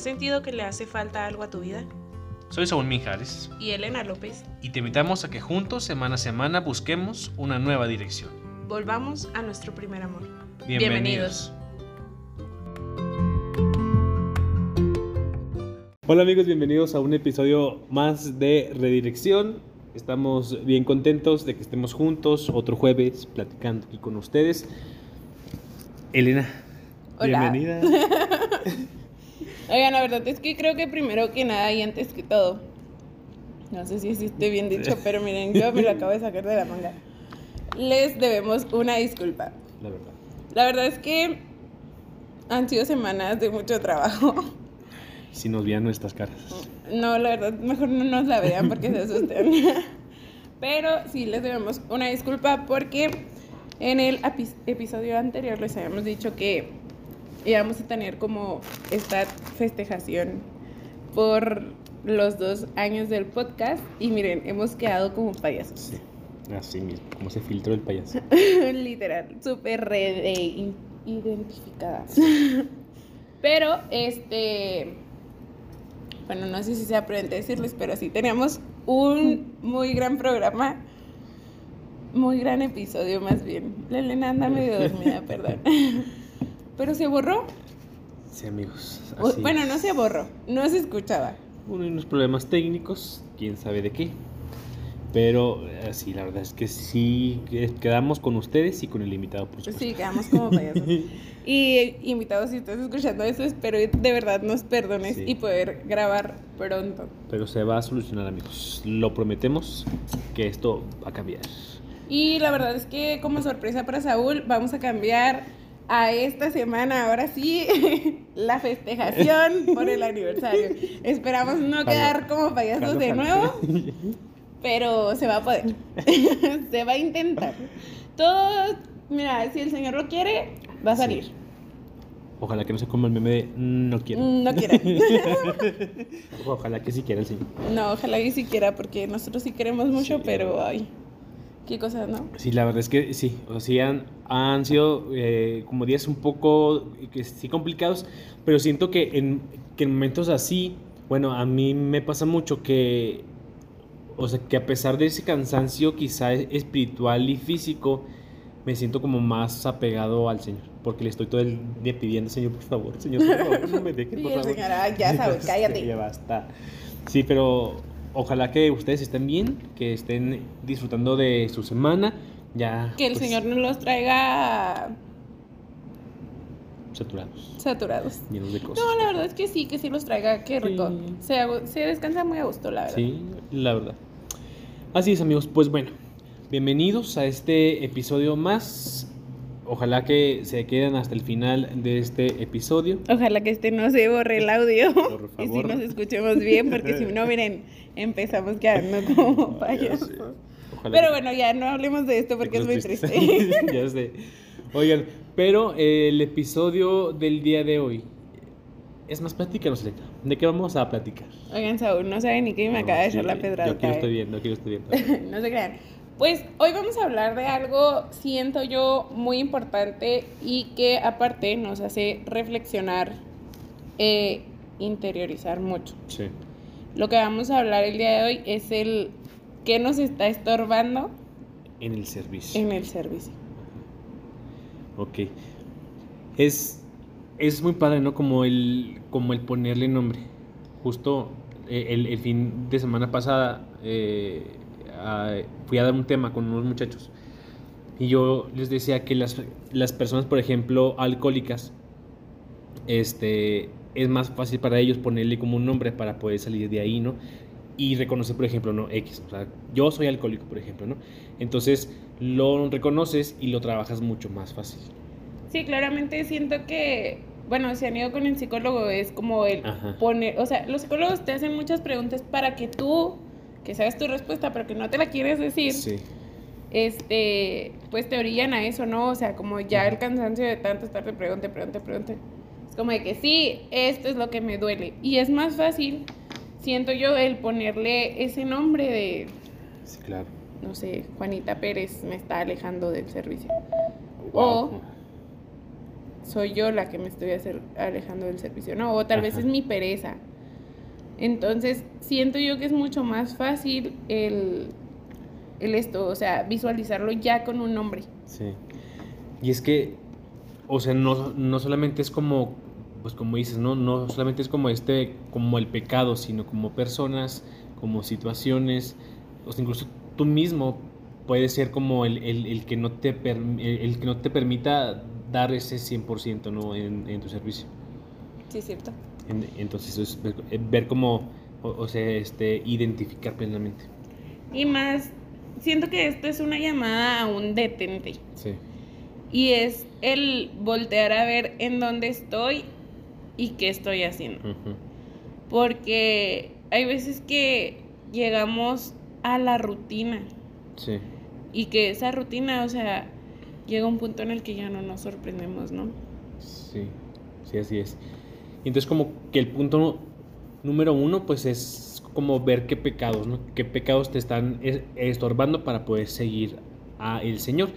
¿Has sentido que le hace falta algo a tu vida? Soy Saúl Mijares Y Elena López. y te invitamos a que juntos, semana a semana, busquemos una nueva dirección. Volvamos a nuestro primer amor. Bienvenidos. Hola amigos, bienvenidos a un episodio más de Redirección. Estamos bien contentos de que estemos juntos otro jueves platicando aquí con ustedes. Elena, Hola. bienvenida. Oigan, la verdad es que creo que primero que nada y antes que todo, no sé si esté bien dicho, pero miren, yo me lo acabo de sacar de la manga. Les debemos una disculpa. La verdad. La verdad es que han sido semanas de mucho trabajo. Si nos vean nuestras caras. No, la verdad, mejor no nos la vean porque se asustan. Pero sí les debemos una disculpa porque en el epi- episodio anterior les habíamos dicho que íbamos a tener como esta festejación por los dos años del podcast y miren, hemos quedado como payasos. Sí, así mismo, como se filtró el payaso. Literal, súper re in- identificadas. Pero, este. Bueno, no sé si sea prudente decirles, pero sí, teníamos un muy gran programa. Muy gran episodio, más bien. La Elena anda medio dormida, perdón. Pero se borró. Sí, amigos. Así Bueno, no se borró, no se escuchaba. Uno, unos problemas técnicos, quién sabe de qué. Pero eh, sí, la verdad es que sí, que- quedamos con ustedes y con el invitado, por supuesto. Sí, quedamos como payasos. Y invitados, si estás escuchando eso, espero de verdad nos perdones Sí. y poder grabar pronto. Pero se va a solucionar, amigos. Lo prometemos que esto va a cambiar. Y la verdad es que como sorpresa para Saúl vamos a cambiar a esta semana, ahora sí, la festejación por el aniversario. Esperamos no quedar como payasos de nuevo, pero se va a poder. se va a intentar. Todo, mira, si el Señor lo quiere, va a salir. Ojalá que no se coma el meme de no quiero. No quiera. Ojalá que sí quiera el señor. No, ojalá y siquiera, porque nosotros sí queremos mucho, Sí. pero ay, qué cosas, ¿no? Sí, la verdad es que sí. O sea, sí han, han sido eh, como días un poco que sí complicados, pero siento que en, que en momentos así, bueno, a mí me pasa mucho que, o sea, que a pesar de ese cansancio quizá espiritual y físico, me siento como más apegado al Señor, porque le estoy todo el día pidiendo, Señor, por favor, Señor, por favor, no me dejes, por favor. señor, "Ay, ya sabes, cállate". ya basta. Sí, pero ojalá que ustedes estén bien, que estén disfrutando de su semana, ya Que el pues, Señor nos los traiga saturados, saturados. llenos de cosas. No, la verdad es que sí, que sí los traiga, qué rico. Sí. Se, descansa muy a gusto, la verdad. Sí, la verdad. Así es, amigos. Pues bueno, bienvenidos a este episodio más. Ojalá que se queden hasta el final de este episodio. Ojalá que este no se borre el audio Por y si favor. nos escuchemos bien, porque si no, miren, empezamos quedando como payasos. Pero bueno, ya no hablemos de esto porque es muy triste. ya sé. Oigan, pero el episodio del día de hoy es más platícanos, Letra. ¿De qué vamos a platicar? Oigan, Saúl, no sabe ni qué me acaba de echar la pedrada. Yo aquí lo estoy viendo, aquí lo estoy viendo. no se crean. Pues hoy vamos a hablar de algo, siento yo, muy importante y que aparte nos hace reflexionar, e interiorizar mucho. Sí. Lo que vamos a hablar el día de hoy es el que nos está estorbando En el servicio. en el servicio. Ok. Es, es muy padre, ¿no? Como el, como el ponerle nombre. Justo eh, el, el fin de semana pasada eh, a- fui a dar un tema con unos muchachos. Y yo les decía que las, las personas, por ejemplo, alcohólicas, este, es más fácil para ellos ponerle como un nombre para poder salir de ahí, ¿no? Y reconocer, por ejemplo, ¿no? X. O sea, yo soy alcohólico, por ejemplo, ¿no? Entonces lo reconoces y lo trabajas mucho más fácil. Sí, claramente siento que, bueno, si han ido con el psicólogo es como el Ajá. poner, o sea, los psicólogos te hacen muchas preguntas para que tú, que sabes tu respuesta, pero que no te la quieres decir, Sí. este, pues te orillan a eso, ¿no? O sea, como ya el cansancio de tanto estarte pregunte, pregunte, pregunte. Es como de que sí, esto es lo que me duele. Y es más fácil, siento yo, el ponerle ese nombre de, Sí, claro. no sé, Juanita Pérez me está alejando del servicio. Wow. O soy yo la que me estoy alejando del servicio, ¿no? O tal vez es mi pereza. Entonces, siento yo que es mucho más fácil el, el esto, o sea, visualizarlo ya con un nombre. Sí. Y es que, o sea, no, no solamente es como, pues como dices, ¿no? No solamente es como este, como el pecado, sino como personas, como situaciones, o sea, incluso tú mismo puedes ser como el, el- el que, no te perm- el, el que no te permita dar ese 100%, ¿no? En, en tu servicio. Sí, es cierto. En- entonces, es ver, ver cómo, o, o sea, este, identificar plenamente. Y más, siento que esto es una llamada a un detente. Sí. Y es el voltear a ver en dónde estoy y qué estoy haciendo. Ujú. Porque hay veces que llegamos a la rutina Sí. y que esa rutina, o sea, llega un punto en el que ya no nos sorprendemos, ¿no? Sí, sí, así es. Y entonces como que el punto número uno, pues es como ver qué pecados, ¿no? Qué pecados te están es- estorbando para poder seguir a el Señor.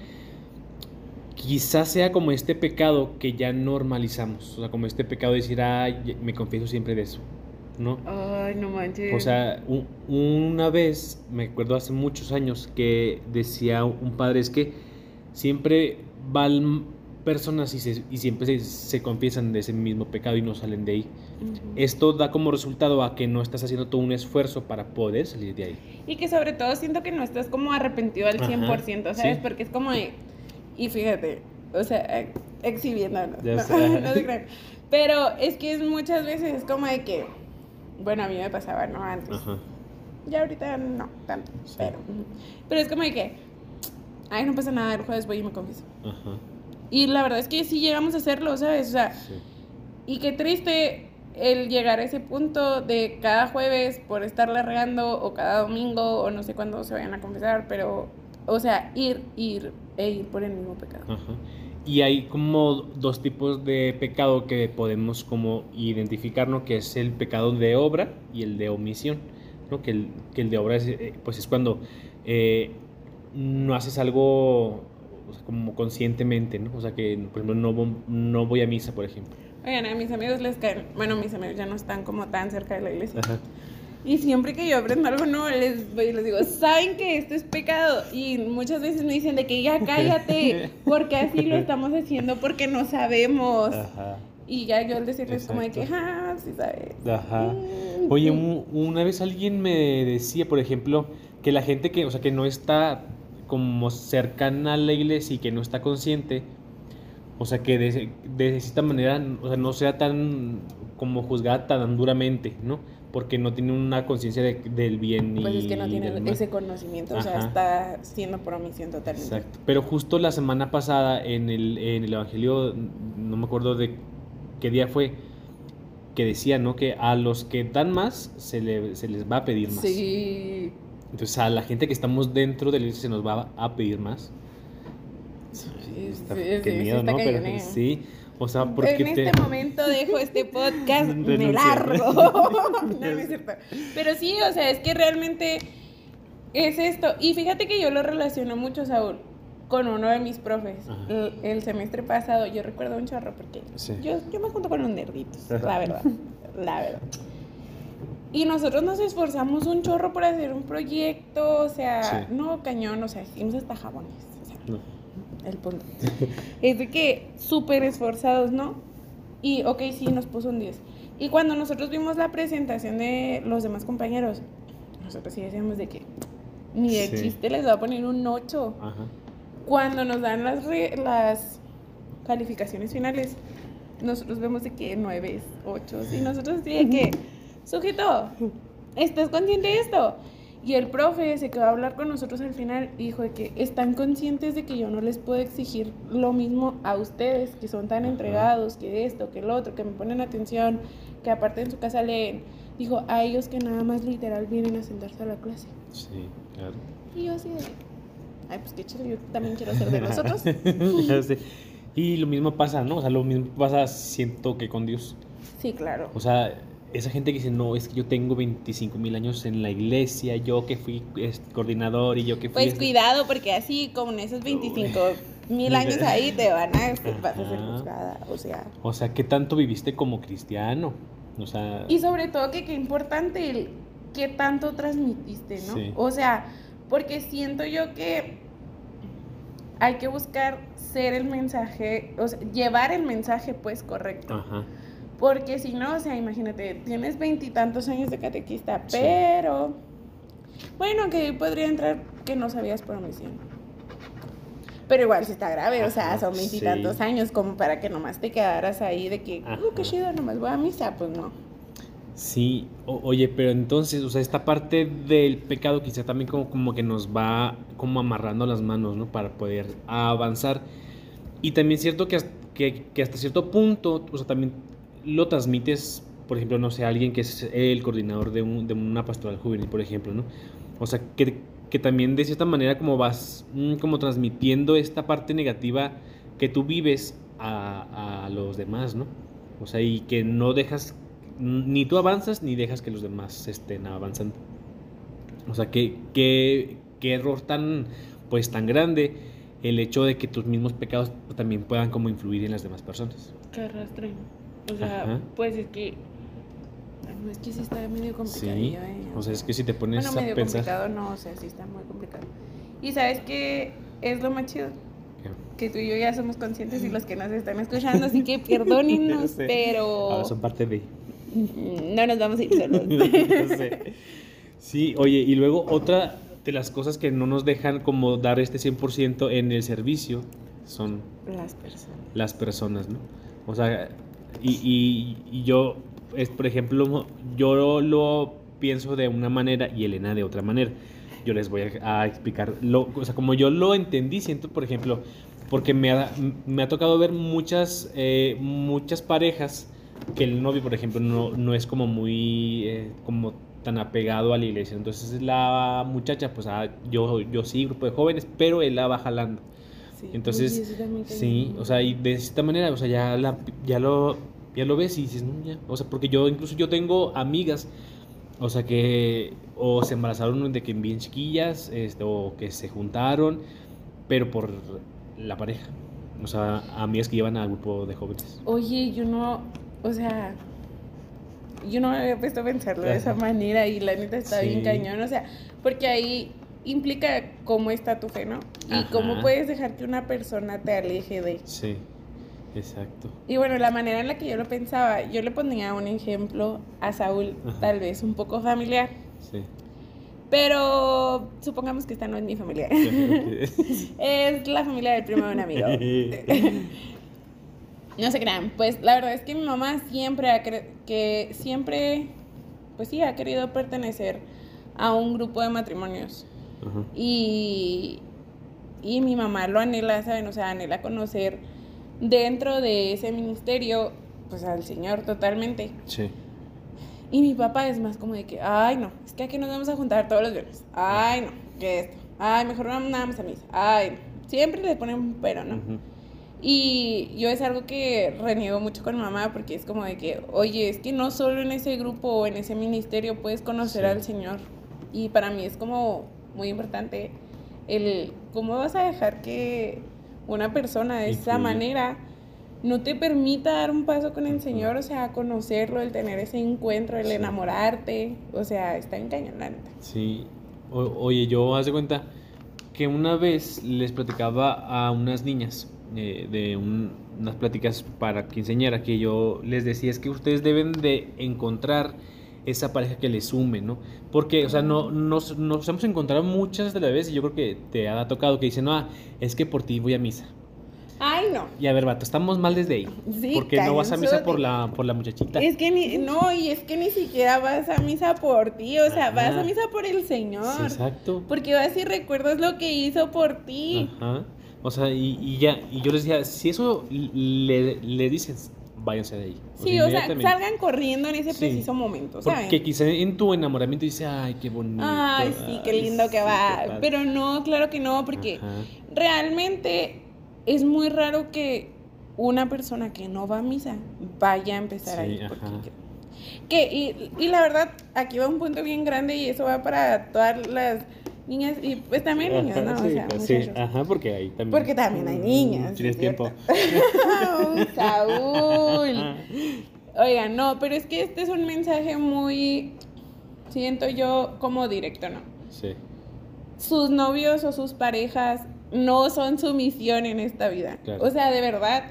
Quizás sea como este pecado que ya normalizamos, o sea, como este pecado de decir, ay, me confieso siempre de eso, ¿no? Ay, no manches. O sea, un- una vez, me acuerdo hace muchos años, que decía un padre, es que siempre van personas y, se- y siempre se, se confiesan de ese mismo pecado y no salen de ahí. Ujú. Esto da como resultado a que no estás haciendo todo un esfuerzo para poder salir de ahí. Y que sobre todo siento que no estás como arrepentido al Ajá, 100%, ¿sabes? sí. Porque es como de... Y fíjate, o sea, ex- exhibiéndonos. No, no se crean. Pero es que es muchas veces es como de que... Bueno, a mí me pasaba, ¿no? Antes. Ajá. Ya ahorita no tanto, Sí. pero... Pero es como de que... Ay, no pasa nada, el jueves voy y me confieso. Ajá. Y la verdad es que sí llegamos a hacerlo, ¿sabes? O sea, Sí. y qué triste el llegar a ese punto de cada jueves por estarla regando o cada domingo o no sé cuándo se vayan a confesar, pero, o sea, ir, ir e ir por el mismo pecado. Ajá. Y hay como dos tipos de pecado que podemos como identificar, ¿no? Que es el pecado de obra y el de omisión, ¿no? Que el, que el de obra es, eh, pues es cuando eh, no haces algo o sea, como conscientemente, ¿no? O sea, que, por ejemplo, no, no voy a misa, por ejemplo. Oigan, a mis amigos les caen, bueno, mis amigos ya no están como tan cerca de la iglesia. Ajá. Y siempre que yo aprendo algo nuevo, les les digo, ¿saben que esto es pecado? Y muchas veces me dicen de que ya cállate, porque así lo estamos haciendo, porque no sabemos. Ajá. Y ya yo al decirles como de que, ah, sí sabes. Ajá. Oye, un- una vez alguien me decía, por ejemplo, que la gente que, o sea, que no está como cercana a la iglesia y que no está consciente, o sea, que de, de esta manera, o sea, no sea tan como juzgada tan duramente, ¿no? Porque no tiene una conciencia de- del bien y Pues es que no tiene ese conocimiento, o sea, está siendo por omisión totalmente. Exacto. Pero justo la semana pasada en el, en el Evangelio, no me acuerdo de qué día fue, que decía, ¿no? Que a los que dan más se, le- se les va a pedir más. Sí. Entonces a la gente que estamos dentro de la iglesia se nos va a pedir más. Sí, Está- sí, qué sí, miedo, ¿no? Pero cañón, ¿eh? sí, o sea, porque en te... este momento dejo este podcast, me largo. no, es cierto. Pero sí, o sea, es que realmente es esto. Y fíjate que yo lo relaciono mucho, Saúl, con uno de mis profes. El, el semestre pasado, yo recuerdo un chorro porque Sí. yo, yo me junto con los nerditos, Ajá. la verdad. La verdad. Y nosotros nos esforzamos un chorro por hacer un proyecto, o sea, Sí. no cañón, o sea, hicimos hasta jabones. O sea, No. el punto. es de que súper esforzados, ¿no? Y, ok, sí, nos puso un 10. Y cuando nosotros vimos la presentación de los demás compañeros, nosotros sí decíamos de que ni de Sí. chiste les va a poner un 8. Ajá. Cuando nos dan las, re- las calificaciones finales, nosotros vemos de que 9, 8. Y nosotros sí de que, sujeto, ¿estás consciente de esto? Y el profe se quedó a hablar con nosotros al final y dijo que están conscientes de que yo no les puedo exigir lo mismo a ustedes, que son tan entregados, que esto, que el otro, que me ponen atención, que aparte en su casa leen. Dijo, a ellos que nada más literal vienen a sentarse a la clase. Sí, claro. Y yo así de, ay, pues qué chido, yo también quiero ser de nosotros. Y lo mismo pasa, ¿no? O sea, lo mismo pasa, siento que con Dios. Sí, claro. O sea, esa gente que dice, no, es que yo tengo 25 mil años en la iglesia, yo que fui coordinador y yo que fui... Pues este-". cuidado, porque así como en esos 25 mil años ahí, te van a, vas a ser juzgada, o sea. O sea, ¿qué tanto viviste como cristiano? O sea, Y sobre todo que qué importante el qué tanto transmitiste, ¿no? Sí. O sea, porque siento yo que hay que buscar ser el mensaje, o sea, llevar el mensaje pues correcto. ajá. Porque si no, o sea, imagínate, tienes veintitantos años de catequista, Sí. pero bueno, que podría entrar que no sabías por omisión. Pero igual si está grave, o sea, Ajá, son veintitantos sí. años como para que nomás te quedaras ahí de que, Ajá. uh, qué chido, nomás voy a misa, pues no. Sí, o- oye, pero entonces, o sea, esta parte del pecado quizá también como, como que nos va como amarrando las manos, ¿no? Para poder avanzar. Y también es cierto que, que hasta cierto punto, o sea, también lo transmites, por ejemplo, no sé, a alguien que es el coordinador de, un- de una pastoral juvenil, por ejemplo, ¿no? O sea, que, que también de cierta manera como vas mm, como transmitiendo esta parte negativa que tú vives a, a los demás, ¿no? O sea, y que no dejas, ni tú avanzas ni dejas que los demás estén avanzando. O sea, qué, qué, qué error tan, pues, tan grande el hecho de que tus mismos pecados también puedan como influir en las demás personas. Que. O sea, Ajá. pues es que. No es que sí está medio complicado. Sí, o sea, es que si te pones Bueno, a medio pensar... complicado no, o sea, sí está muy complicado. Y sabes que es lo más chido. Que tú y yo ya somos conscientes y los que nos están escuchando, así que perdónennos, pero Ahora son parte de... no nos vamos a ir solos. Sé. Sí, oye, y luego otra de las cosas que no nos dejan como dar este 100% en el servicio son Las personas. las personas, ¿no? O sea, y, y- y yo, es, por ejemplo, yo lo pienso de una manera y Elena de otra manera. Yo les voy a, explicar, lo, o sea, como yo lo entendí, siento, por ejemplo, porque me ha, me ha tocado ver muchas, eh, muchas parejas que el novio, por ejemplo, no, no es como muy, eh, como tan apegado a la iglesia. Entonces la muchacha, pues, ah, yo, yo sí, grupo de jóvenes, pero él la va jalando. Sí. Entonces, Sí, o sea, y de esta manera, o sea, ya, la, ya, lo, ya lo ves y dices, no, ya. O sea, porque yo, incluso yo tengo amigas, o sea, que o se embarazaron de que bien chiquillas, este, o que se juntaron, pero por la pareja. O sea, amigas que llevan al grupo de jóvenes. Oye, yo no, o sea, yo no me había puesto a pensarlo de esa manera y la neta está bien cañón, o sea, porque ahí implica cómo está tu fe, ¿no? Y Ajá. cómo puedes dejar que una persona te aleje de. Sí, exacto. Y bueno, la manera en la que yo lo pensaba, yo le ponía un ejemplo a Saúl, Ajá. tal vez un poco familiar, Sí. pero supongamos que esta no es mi familia. es la familia del primo de un amigo. No se crean, pues la verdad es que mi mamá siempre ha que siempre pues sí ha querido pertenecer a un grupo de matrimonios Ajá. y y mi mamá lo anhela, ¿saben? O sea, anhela conocer dentro de ese ministerio pues al Señor totalmente. Sí. Y mi papá es más como de que, ay, no, es que aquí nos vamos a juntar todos los viernes. Ay, no, que esto. Ay, mejor vamos nada más a misa. Ay, no. siempre le ponen un pero, ¿no? Ujú. Y yo es algo que reniego mucho con mamá porque es como de que, oye, es que no solo en ese grupo o en ese ministerio puedes conocer Sí. al Señor. Y para mí es como muy importante el cómo vas a dejar que una persona de esa manera no te permita dar un paso con el. Señor, o sea, conocerlo, el tener ese encuentro, el Sí. enamorarte, o sea, está en cañón, la neta. Sí. O- oye, yo haz de cuenta que una vez les platicaba a unas niñas eh, de un- unas pláticas para quinceañera que yo les decía es que ustedes deben de encontrar esa pareja que les sume, ¿no? Porque, o sea, no, nos, nos hemos encontrado muchas de las veces y yo creo que te ha tocado que dicen, no, ah, es que por ti voy a misa. Ay, no. Y a ver, vato, estamos mal desde ahí. Sí, porque no vas a misa por la, por la muchachita. Es que ni, no, y es que ni siquiera vas a misa por ti, o sea, vas a misa por el Señor. Sí, exacto. Porque vas y recuerdas lo que hizo por ti. Ajá. O sea, y, y ya, y yo les decía, si eso le, le dices, váyanse de ahí. Sí, o sea, salgan corriendo en ese Sí. preciso momento, ¿saben? Porque quizá en tu enamoramiento dices, ay, qué bonito. Ay, sí, qué ay, lindo que sí, va. qué padre". Pero no, claro que no, porque Ajá. realmente es muy raro que una persona que no va a misa vaya a empezar Sí, ahí. ajá. Porque, que, y, y la verdad, aquí va un punto bien grande y eso va para todas las Niñas y pues también niños, ¿no? Ajá, o sí, sea, sí, muchachos. ajá, porque ahí también. Porque también hay niñas. Tienes es tiempo. cierto. Saúl. Oigan, no, pero es que este es un mensaje muy, siento yo, como directo, ¿no? Sí. Sus novios o sus parejas no son su misión en esta vida. Claro. O sea, de verdad,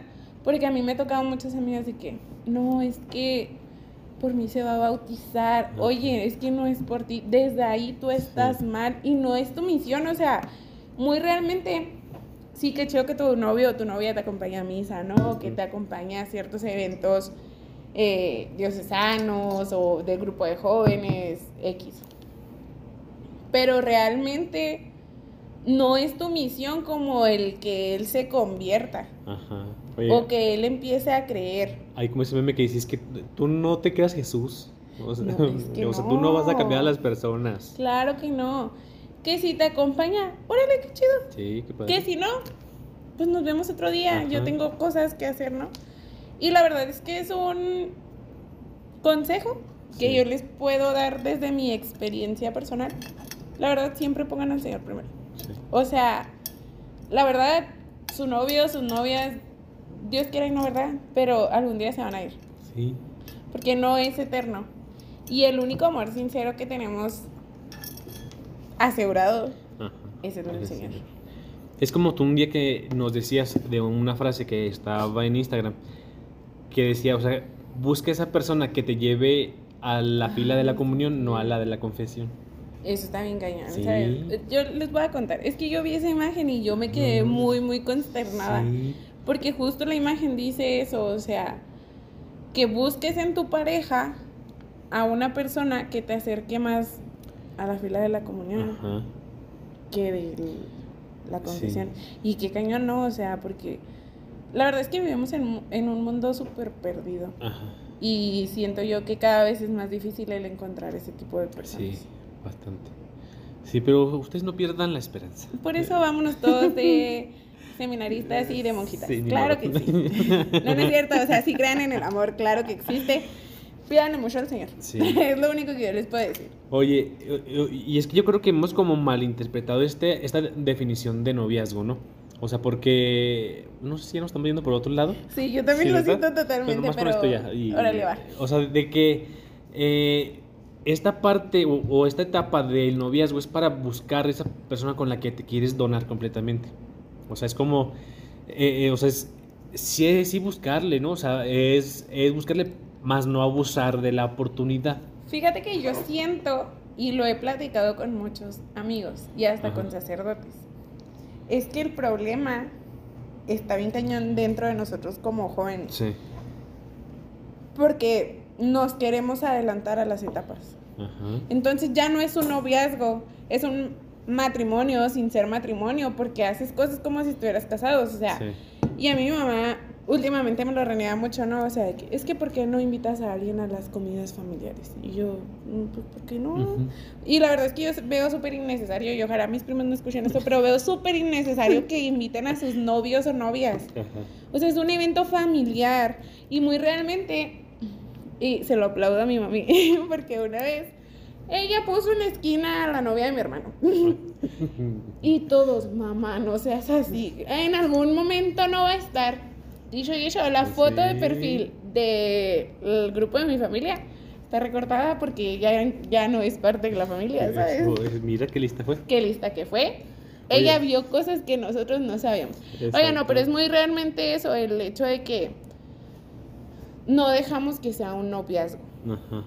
porque a mí me tocaban muchas amigas de que, no, es que por mí se va a bautizar. Oye, es que no es por ti. Desde ahí tú estás Sí. mal y no es tu misión. O sea, muy realmente, sí que chido que tu novio o tu novia te acompañe a misa, ¿no? Que te acompañe a ciertos eventos eh, diocesanos o del grupo de jóvenes, X. Pero realmente no es tu misión como el que él se convierta Ajá. Oye, o que él empiece a creer. hay como ese meme que dices que tú no te creas Jesús. O sea, No, es que o sea, tú no vas a cambiar a las personas. Claro que no. Que si te acompaña, órale, qué chido. Sí, qué padre. Que si no, pues nos vemos otro día. Yo tengo cosas que hacer, ¿no? Y la verdad es que es un consejo que Sí. yo les puedo dar desde mi experiencia personal. La verdad, siempre pongan al Señor primero. Sí. O sea, la verdad, su novio, sus novias, Dios quiera y no, ¿verdad? Pero algún día se van a ir. Sí. Porque no es eterno. Y el único amor sincero que tenemos asegurado Ajá. es el del Señor. Es como tú un día que nos decías de una frase que estaba en Instagram, que decía, o sea, busca esa persona que te lleve a la fila de la comunión, no a la de la confesión. Eso está bien cañón. Sí. ¿sabes? Yo les voy a contar. Es que yo vi esa imagen y yo me quedé Mm. muy, muy consternada. Sí. Porque justo la imagen dice eso. O sea, que busques en tu pareja a una persona que te acerque más a la fila de la comunión Ajá. que de la confesión. Y qué cañón no, o sea, porque la verdad es que vivimos en, en un mundo súper perdido. Ajá. Y siento yo que cada vez es más difícil el encontrar ese tipo de personas. Sí, bastante. Sí, pero ustedes no pierdan la esperanza. Por eso vámonos todos de seminaristas y de monjitas. Sí, claro que sí. No, no es cierto, o sea, si crean en el amor, claro que existe. Pídanle mucho al Señor. Sí. Es lo único que yo les puedo decir. Oye, y es que yo creo que hemos como malinterpretado este, esta definición de noviazgo, ¿no? O sea, porque no sé si ya nos estamos yendo por otro lado. Sí, yo también Sí, lo siento totalmente, con pero esto ya, y- órale va. O sea, de que eh, esta parte o, o esta etapa del noviazgo es para buscar esa persona con la que te quieres donar completamente. O sea, es como, eh, eh, o sea, es sí, es- sí buscarle, ¿no? O sea, es, es buscarle más no abusar de la oportunidad. Fíjate que yo siento, y lo he platicado con muchos amigos y hasta Ajá. con sacerdotes, es que el problema está bien cañón dentro de nosotros como jóvenes, Sí. porque nos queremos adelantar a las etapas. Ajá. Entonces ya no es un noviazgo, es un matrimonio sin ser matrimonio, porque haces cosas como si estuvieras casados, o sea, Sí. y a mí mi mamá últimamente me lo renega mucho, ¿no? O sea, de que, es que ¿por qué no invitas a alguien a las comidas familiares? Y yo, "Mm, pues, ¿por qué no? Y la verdad es que yo veo súper innecesario, y ojalá mis primos no escuchen esto, pero veo súper innecesario que inviten a sus novios o novias. O sea, es un evento familiar y muy realmente, y se lo aplaudo a mi mami, porque una vez ella puso en la esquina a la novia de mi hermano. Y todos, mamá, no seas así. En algún momento no va a estar. Dicho y hecho, la foto de perfil del grupo de mi familia está recortada porque ya, ya no es parte de la familia, ¿sabes? Pues, Mira qué lista fue. Qué lista que fue. Oye. Ella vio cosas que nosotros no sabíamos. Oiga, no, pero es muy realmente eso, el hecho de que no dejamos que sea un noviazgo, Ajá.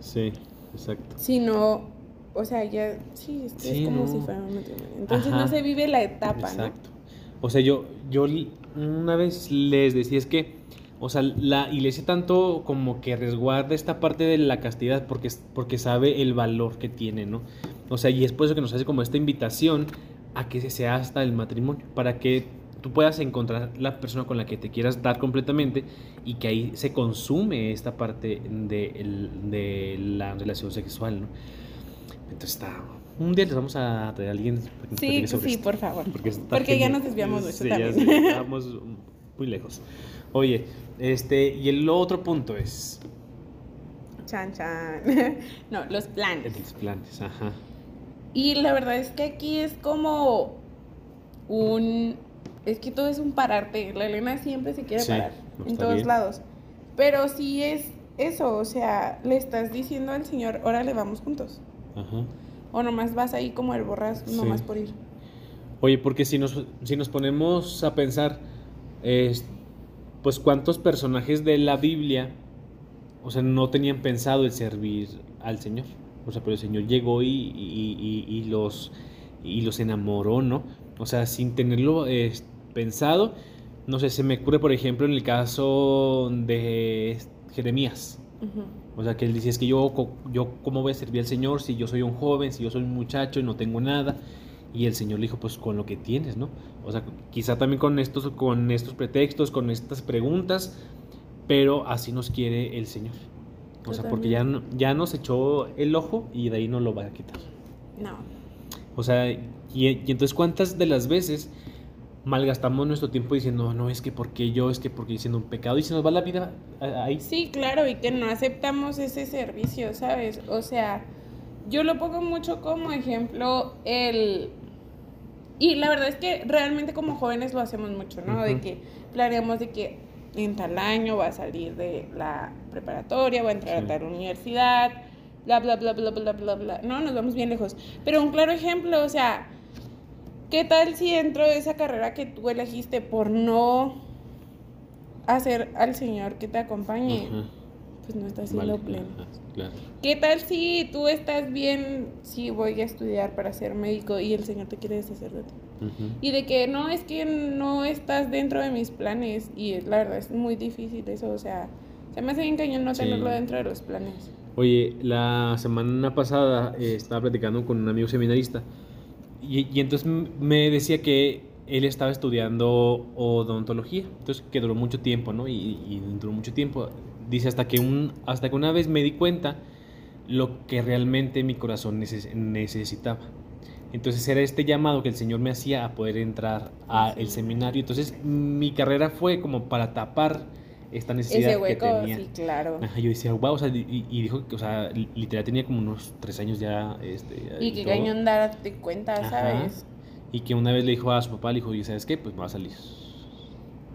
Sí, exacto. sino, o sea, ya, sí, es, que Sí, es como no. si fuera un matrimonio. Entonces Ajá. no se vive la etapa, Exacto. O sea, yo, yo una vez les decía es que, o sea, la iglesia tanto como que resguarda esta parte de la castidad porque, porque sabe el valor que tiene, ¿no? O sea, y es por eso que nos hace como esta invitación a que se sea hasta el matrimonio, para que tú puedas encontrar la persona con la que te quieras dar completamente y que ahí se consume esta parte de, la relación sexual, ¿no? Entonces está... Un día les vamos a traer a alguien para que nos Sí, sobre sí, esto. por favor. Porque, ya nos desviamos mucho Sí, ya sé, Estamos muy lejos. Oye, este, y el otro punto es Chan, chan. no, los planes. los planes, ajá. Y la verdad es que aquí es como un... Es que todo es un pararte. La Elena siempre se quiere Sí, parar no, en todos bien. lados. Pero sí es eso, o sea, le estás diciendo al Señor, órale, vamos juntos. Ajá. O nomás vas ahí como el borras, Sí. nomás por ir. Oye, porque si nos, si nos ponemos a pensar, es, pues cuántos personajes de la Biblia, o sea, no tenían pensado el servir al Señor. O sea, pero el Señor llegó y, y- y- y los, y los enamoró, ¿no? O sea, sin tenerlo eh, pensado, no sé, se me ocurre, por ejemplo, en el caso de Jeremías. O sea, que él decía, es que yo, yo cómo voy a servir al Señor si yo soy un joven, si yo soy un muchacho y no tengo nada. Y el Señor le dijo, pues con lo que tienes, ¿no? O sea, quizá también con estos, con estos pretextos, con estas preguntas, pero así nos quiere el Señor. O sea, porque ya, ya nos echó el ojo y de ahí no lo va a quitar. No. O sea, y, y entonces cuántas de las veces malgastamos nuestro tiempo diciendo, no, es que porque yo, es que porque diciendo un pecado y se nos va la vida ahí. Sí, claro, y que no aceptamos ese servicio, ¿sabes? O sea, yo lo pongo mucho como ejemplo el... Y la verdad es que realmente como jóvenes lo hacemos mucho, ¿no? De que planeamos de que en tal año va a salir de la preparatoria, va a entrar Sí. a tal universidad, bla, bla, bla, bla, bla, bla, bla. No, nos vamos bien lejos. Pero un claro ejemplo, o sea, ¿qué tal si dentro de esa carrera que tú elegiste por no hacer al Señor que te acompañe, Ajá, pues no estás siendo vale, pleno? ajá, claro. ¿Qué tal si tú estás bien, si voy a estudiar para ser médico y el Señor te quiere deshacer de ti? Y de que no, es que no estás dentro de mis planes y la verdad es muy difícil eso, o sea, se me hace bien cañón no Sí. tenerlo dentro de los planes. Oye, la semana pasada eh, estaba platicando con un amigo seminarista y, entonces me decía que él estaba estudiando odontología, entonces que duró mucho tiempo, ¿no? Y, y duró mucho tiempo. Dice hasta que, un, hasta que una vez me di cuenta lo que realmente mi corazón neces- necesitaba. Entonces era este llamado que el Señor me hacía a poder entrar al seminario. Entonces mi carrera fue como para tapar esta necesidad Ese hueco, que tenía. sí, claro. Ajá, yo decía, wow, o sea, y, y dijo que, o sea, li- literal tenía como unos tres años ya, este... Y que todo. cañón darte cuenta, Ajá. ¿sabes? Y que una vez le dijo a su papá, le dijo, ¿y sabes qué? Pues me va a salir.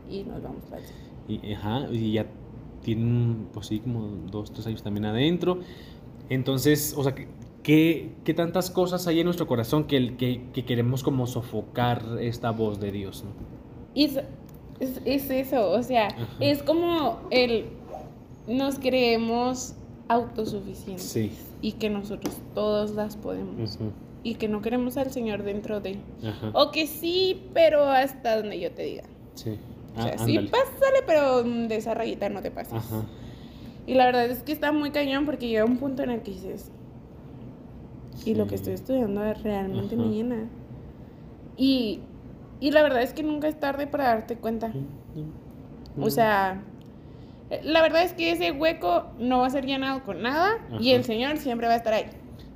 Y nos vamos para cielo. Y, ajá, y ya tienen, pues sí, como dos, tres años también adentro. Entonces, o sea, que- ¿qué, qué tantas cosas hay en nuestro corazón que, el- que, que queremos como sofocar esta voz de Dios, ¿no? Y es, es, es eso, o sea, Ajá. es como el nos creemos autosuficientes Sí. y que nosotros todos las podemos y que no queremos al Señor dentro de Ajá. o que sí, pero hasta donde yo te diga. Sí. O Ah, sea, sí, pásale, pero de esa rayita no te pases. Ajá. Y la verdad es que está muy cañón porque llega un punto en el que dices, y lo que estoy estudiando realmente me llena. Y, y la verdad es que nunca es tarde para darte cuenta. O sea, eh, la verdad es que ese hueco no va a ser llenado con nada y el Señor siempre va a estar ahí.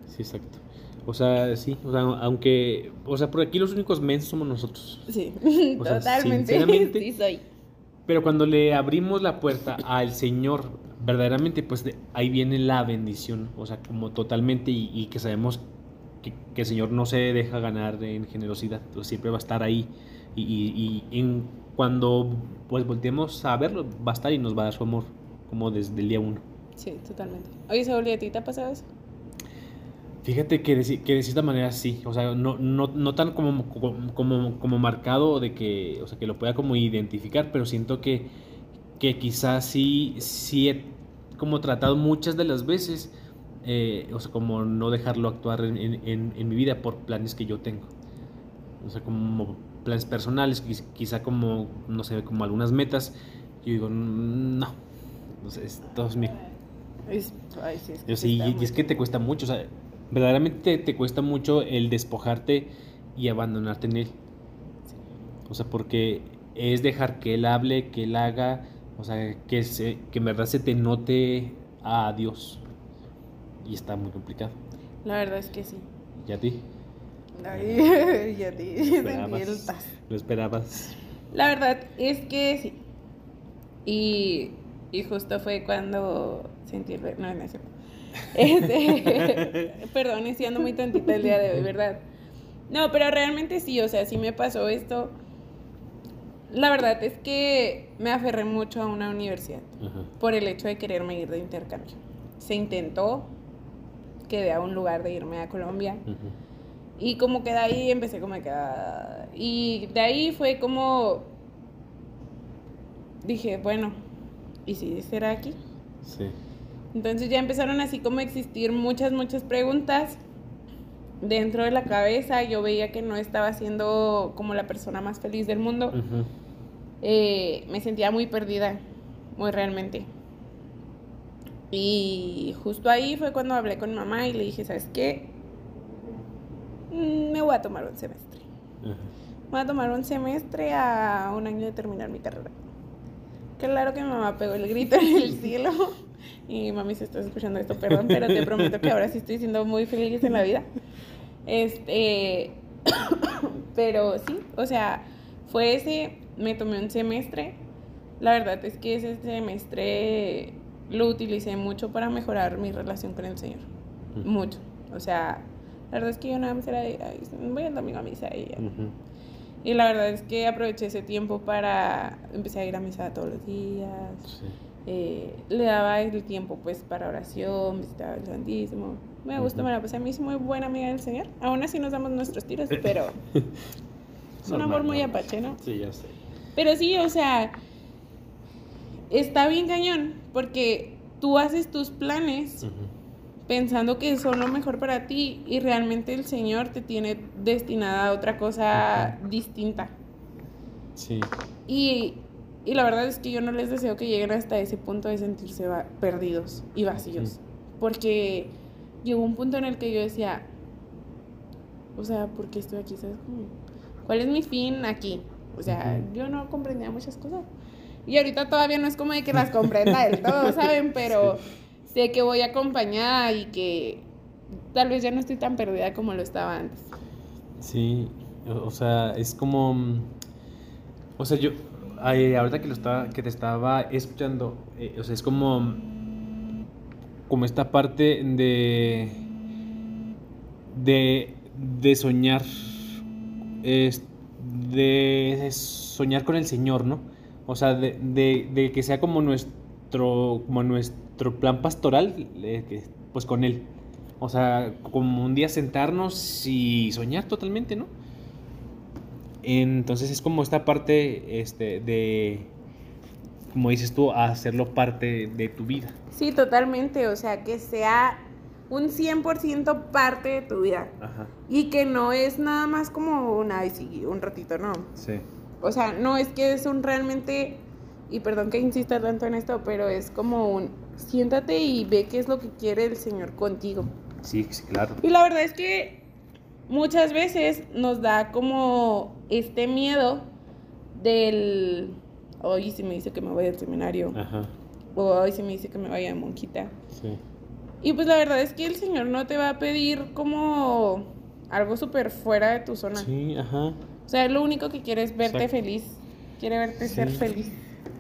Sí, exacto. O sea, sí, o sea, aunque, o sea, por aquí los únicos mensos somos nosotros. Sí, O sea, totalmente. sí soy. Pero cuando le abrimos la puerta al Señor, verdaderamente, pues de- ahí viene la bendición, o sea, como totalmente, y, y que sabemos que, que el Señor no se deja ganar en generosidad, pues siempre va a estar ahí, y, y- y en, cuando pues volteemos a verlo, va a estar y nos va a dar su amor, como desde el día uno. Sí, totalmente. Oye, Saúl, ¿y a ti te ha pasado eso? Fíjate que de, que de cierta manera sí, o sea, no, no, no tan como, como, como, como marcado de que, o sea, que lo pueda como identificar, pero siento que, que quizás sí, sí he como tratado muchas de las veces, eh, o sea, como no dejarlo actuar en, en- en- mi vida por planes que yo tengo. O sea, como planes personales, quiz- quizá como, no sé, como algunas metas, yo digo, "Mm, no, o sea, esto es mío. Es, ay, sí, es que Yo sí sí, y muy es que te cuesta mucho, o sea, verdaderamente te, te cuesta mucho el despojarte y abandonarte en él. O sea, porque es dejar que él hable, que él haga, o sea, que, se, que en verdad se te note a Dios. Y está muy complicado. La verdad es que sí. ¿Y a ti? Ay, y a ti. ¿Lo esperabas? el tas. ¿Lo esperabas? La verdad es que sí. Y, y justo fue cuando sentí el... No, no es cierto. Este, perdón, estoy ando muy tontita el día de hoy, ¿verdad? No, pero realmente sí, o sea, sí me pasó esto. La verdad es que me aferré mucho a una universidad Ajá. por el hecho de quererme ir de intercambio. Se intentó, quedé a un lugar de irme a Colombia. Ujú. Y como que de ahí empecé como que... ah, Y de ahí fue como... Dije, bueno, ¿y si será aquí? Sí. Entonces ya empezaron así como a existir muchas, muchas preguntas dentro de la cabeza. Yo veía que no estaba siendo como la persona más feliz del mundo. Ujú. Eh, me sentía muy perdida, muy realmente. Y justo ahí fue cuando hablé con mi mamá y le dije, ¿sabes qué? Mm, Me voy a tomar un semestre. Ajá. Voy a tomar un semestre a un año de terminar mi carrera. Claro que mi mamá pegó el grito en el cielo. Y mami, si estás escuchando esto, perdón, pero te prometo que ahora sí estoy siendo muy feliz en la vida. Este, pero sí, o sea, fue ese, me tomé un semestre. La verdad es que ese semestre lo utilicé mucho para mejorar mi relación con el Señor. Ujú. Mucho. O sea, la verdad es que yo nada más era de, "Ay, voy al domingo a misa y ya". Ujú. Y la verdad es que aproveché ese tiempo para empezar a ir a misa todos los días. Sí. Eh, le daba el tiempo pues para oración, visitaba el Santísimo. Me gusta, Ujú. me la pasé. A mí es muy buena amiga del Señor. Aún así nos damos nuestros tiros, pero es un amor muy apache, ¿no? Sí, ya sé. Pero sí, o sea, está bien cañón, porque tú haces tus planes pensando que son lo mejor para ti y realmente el Señor te tiene destinada a otra cosa distinta. Sí. Y, y la verdad es que yo no les deseo que lleguen hasta ese punto de sentirse perdidos y vacíos. Porque llegó un punto en el que yo decía, o sea, ¿por qué estoy aquí? ¿Cuál es mi fin aquí? O sea, yo no comprendía muchas cosas. Y ahorita todavía no es como de que las comprenda del todo, ¿saben? Pero sé que voy acompañada y que tal vez ya no estoy tan perdida como lo estaba antes. Sí, o sea, es como, o sea, yo, ay, ahorita que lo estaba, que te estaba escuchando, eh, o sea, es como, como esta parte de, de, de soñar, es, de soñar con el Señor, ¿no? O sea, de, de, de que sea como nuestro, como nuestro plan pastoral, eh, que, pues con Él. O sea, como un día sentarnos y soñar totalmente, ¿no? Entonces es como esta parte este, de, como dices tú, hacerlo parte de tu vida. Sí, totalmente. O sea, que sea un 100% parte de tu vida. Ajá. Y que no es nada más como una, un ratito, no. Sí. O sea, no es que es un realmente, y perdón que insista tanto en esto, pero es como un, siéntate y ve qué es lo que quiere el Señor contigo. Sí, sí, claro. Y la verdad es que muchas veces nos da como este miedo del, hoy si me dice que me voy al seminario, Ajá. o hoy si me dice que me vaya de monjita. Sí. Y pues la verdad es que el Señor no te va a pedir como algo súper fuera de tu zona. Sí, ajá. O sea, lo único que quiere es verte Exacto. feliz. Quiere verte ser feliz.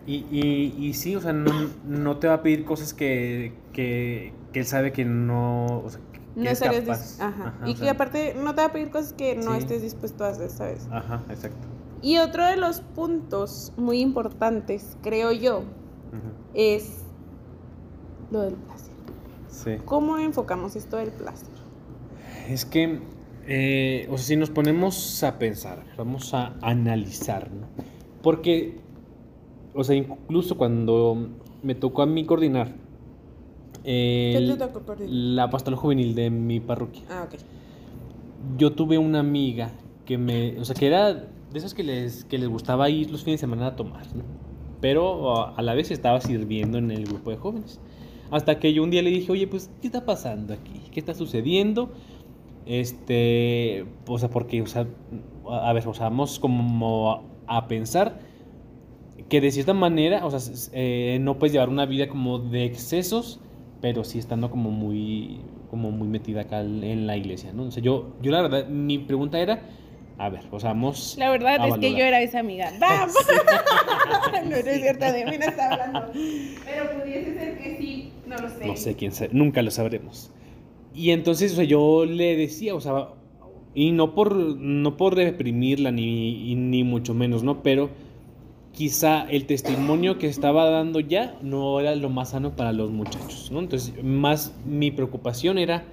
Y, y, y sí, o sea, no, no te va a pedir cosas que, que, que él sabe que no, o sea, que No es capaz. dis- Ajá. Ajá, y que sea, aparte no te va a pedir cosas que no Sí. estés dispuesto a hacer, ¿sabes? Ajá, exacto. Y otro de los puntos muy importantes, creo yo, es lo del placer. Sí. ¿Cómo enfocamos esto del placer? Es que, eh, o sea, si nos ponemos a pensar, vamos a analizar, ¿no? Porque, o sea, incluso cuando me tocó a mí coordinar el- ¿Qué te tocó coordinar? la pastoral juvenil de mi parroquia, Ah, ok. yo tuve una amiga que me, o sea, que era de esas que les, que les gustaba ir los fines de semana a tomar, ¿no? Pero a la vez estaba sirviendo en el grupo de jóvenes. Hasta que yo un día le dije, oye, pues, ¿qué está pasando aquí? ¿Qué está sucediendo? Este, o sea, porque, o sea, a ver, o sea, vamos como a, a pensar que de cierta manera, o sea, eh, no puedes llevar una vida como de excesos, pero sí estando como muy, como muy metida acá en la iglesia, ¿no? O sea, yo, yo la verdad, mi pregunta era, a ver, o sea, vamos La verdad a es que yo era esa amiga. ¡Vamos! no, no es cierto, de mí no está hablando. Pero pudiese ser que sí, no lo sé. No sé quién sabe, nunca lo sabremos. Y entonces, o sea, yo le decía, o sea, y no por, no por reprimirla, ni, ni mucho menos, ¿no? Pero quizá el testimonio que estaba dando ya no era lo más sano para los muchachos, ¿no? Entonces, más mi preocupación era,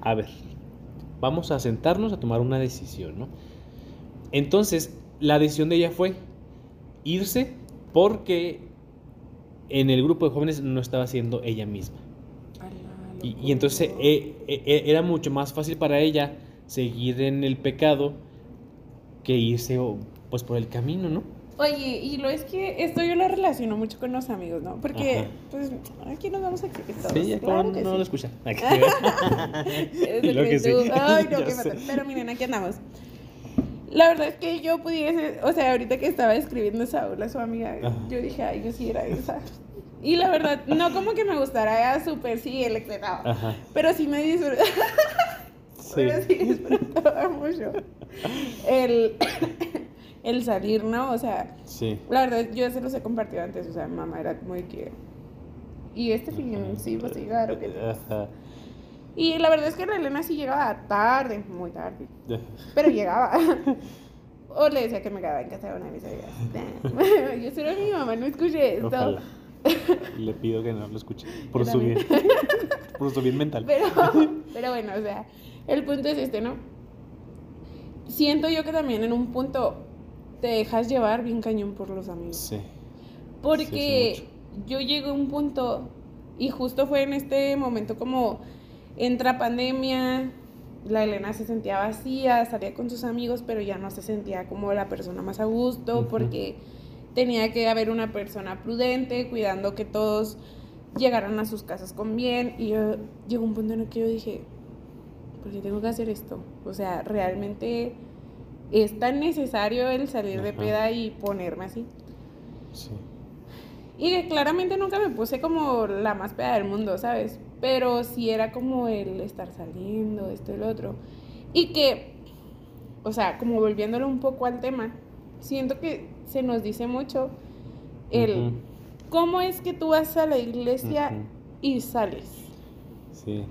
a ver, vamos a sentarnos a tomar una decisión, ¿no? Entonces, la decisión de ella fue irse porque en el grupo de jóvenes no estaba siendo ella misma. Y, y entonces eh, eh, era mucho más fácil para ella seguir en el pecado que irse pues por el camino, ¿no? Oye, y lo es que esto yo lo relaciono mucho con los amigos, ¿no? Porque, Ajá. pues, aquí nos vamos a todos. Sí, claro que no sí. lo escucha. Eres Y lo el que sí. Ay, no, qué. Pero miren, aquí andamos. La verdad es que yo pudiese, o sea, ahorita que estaba escribiendo Saúl a su amiga, Ajá. yo dije, ay, yo sí era esa. Y la verdad, no como que me gustara, súper sí, el. Ajá. Pero sí me disfrutaba, Sí. pero sí disfrutaba mucho el, el salir, ¿no? O sea, Sí. la verdad, yo se los he compartido antes, o sea, mamá era muy que... Y este fin sí vas a llegar, ¿o qué? Ajá. Y la verdad es que la Elena sí llegaba tarde, muy tarde, pero llegaba. O le decía que me quedaba en casa de una de mis amigas. Yo solo mi mamá no escuché esto. Ojalá. Le pido que no lo escuche. Por Yo su también. bien. Por su bien mental. Pero, pero bueno, o sea, el punto es este, ¿no? Siento yo que también en un punto te dejas llevar bien cañón por los amigos. Sí. Porque Sí, yo llegué a un punto, y justo fue en este momento como entra pandemia, la Elena se sentía vacía, salía con sus amigos, pero ya no se sentía como la persona más a gusto, porque tenía que haber una persona prudente, cuidando que todos llegaran a sus casas con bien. Y yo llegó un punto en el que yo dije, ¿por qué tengo que hacer esto? O sea, realmente es tan necesario el salir de peda y ponerme así. Sí. Y que claramente nunca me puse como la más peda del mundo, ¿sabes? Pero sí era como el estar saliendo, esto y lo otro. Y que, o sea, como volviéndolo un poco al tema, siento que se nos dice mucho el cómo es que tú vas a la iglesia y sales. Sí.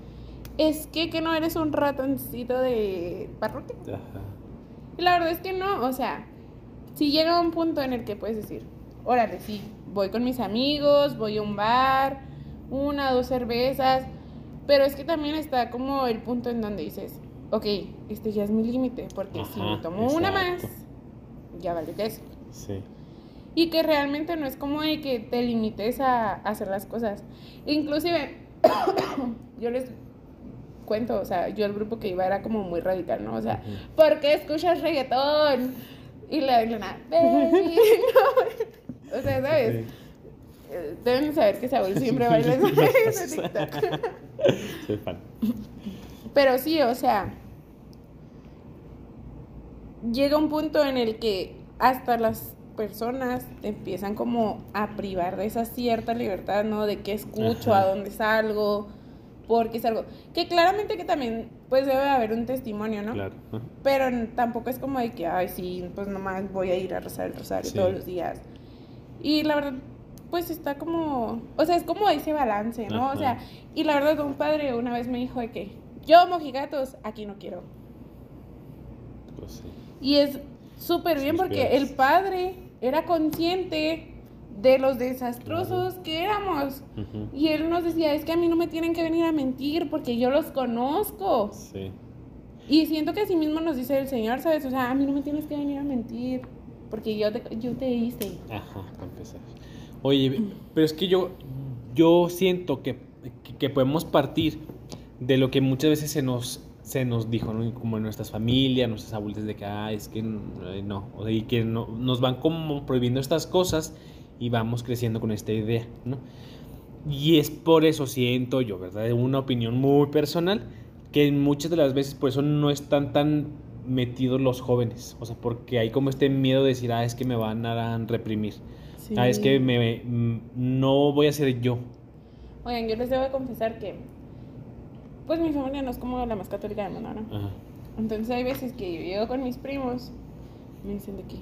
Es que, que no eres un ratoncito de parroquia. Ajá. Y la verdad es que no, o sea, si llega un punto en el que puedes decir, órale, sí, voy con mis amigos, voy a un bar, una, dos cervezas, pero es que también está como el punto en donde dices, ok, este ya es mi límite, porque si me tomo una más. Ya vale que eso. Sí. Y que realmente no es como de que te limites a, a hacer las cosas. Inclusive, yo les cuento, o sea, yo el grupo que iba era como muy radical, ¿no? O sea, Ujú. ¿por qué escuchas reggaetón? Y la Elena, "Baby, no". O sea, ¿sabes? Sí. Deben saber que Saúl siempre baila ese TikTok. Soy fan. Pero sí, o sea, llega un punto en el que hasta las personas te empiezan como a privar de esa cierta libertad, ¿no? De qué escucho, Ajá. a dónde salgo, por qué salgo. Que claramente que también, pues debe haber un testimonio, ¿no? Claro. Ajá. Pero tampoco es como de que, ay, sí, pues nomás voy a ir a rezar el rosario Sí. todos los días. Y la verdad, pues está como, o sea, es como ese balance, ¿no? Ajá. O sea, y la verdad, un padre una vez me dijo de que yo mojigatos, aquí no quiero. Pues sí. Y es súper bien Sus porque pies. el padre era consciente de los desastrosos que éramos. Y él nos decía, es que a mí no me tienen que venir a mentir porque yo los conozco. Sí. Y siento que así mismo nos dice el Señor, ¿sabes? O sea, a mí no me tienes que venir a mentir porque yo te, yo te hice. Ajá, para empezar. Oye, pero es que yo, yo siento que, que podemos partir de lo que muchas veces se nos, se nos dijo, ¿no? Como en nuestras familias, nuestras abuelas, de que, ah, es que no, o sea, y que no, nos van como prohibiendo estas cosas y vamos creciendo con esta idea, ¿no? Y es por eso siento yo, ¿verdad? Una opinión muy personal, que muchas de las veces por eso no están tan metidos los jóvenes, o sea, porque hay como este miedo de decir, ah, es que me van a reprimir. Ah, es que me, no voy a ser yo. Oigan, yo les debo de confesar que, pues mi familia no es como la más católica del mundo, ¿no? Ajá. Entonces hay veces que yo con mis primos, me dicen de que,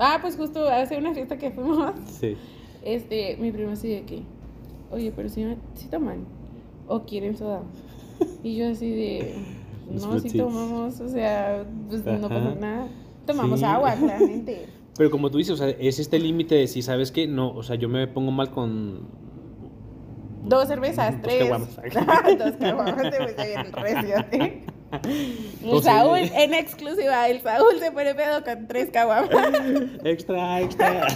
Ah, pues justo hace una fiesta que fuimos, Sí. este, mi primo así de que, oye, pero si, si toman o quieren soda. Y yo así de, no, si tomamos, o sea, pues no pasa nada. Tomamos Sí. agua, claramente. Pero como tú dices, o sea, es este límite de si sabes que no, o sea, yo me pongo mal con. Dos cervezas, Dos tres. caguamas. Dos caguamas, te fuiste bien recio, ¿eh? El Saúl, en exclusiva, el Saúl se pone pedo con tres caguamas. Extra, extra.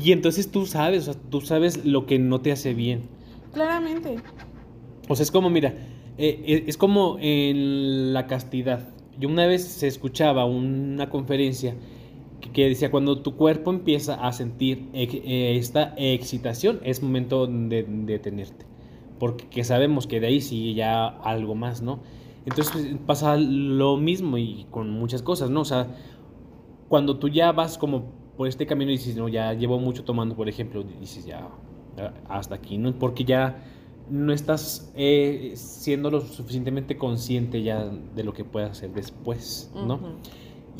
y entonces tú sabes, o sea, tú sabes lo que no te hace bien. Claramente. O sea, es como, mira, eh, eh, es como en la castidad. Yo una vez se escuchaba una conferencia que, decía, cuando tu cuerpo empieza a sentir eh, esta excitación, es momento de de detenerte. Porque que sabemos que de ahí sigue ya algo más, ¿no? Entonces pues, pasa lo mismo y con muchas cosas, ¿no? O sea, cuando tú ya vas como por este camino y dices, no, ya llevo mucho tomando, por ejemplo, dices, ya, hasta aquí, ¿no? Porque ya no estás eh, siendo lo suficientemente consciente ya de lo que puedes hacer después, ¿no? Ujú.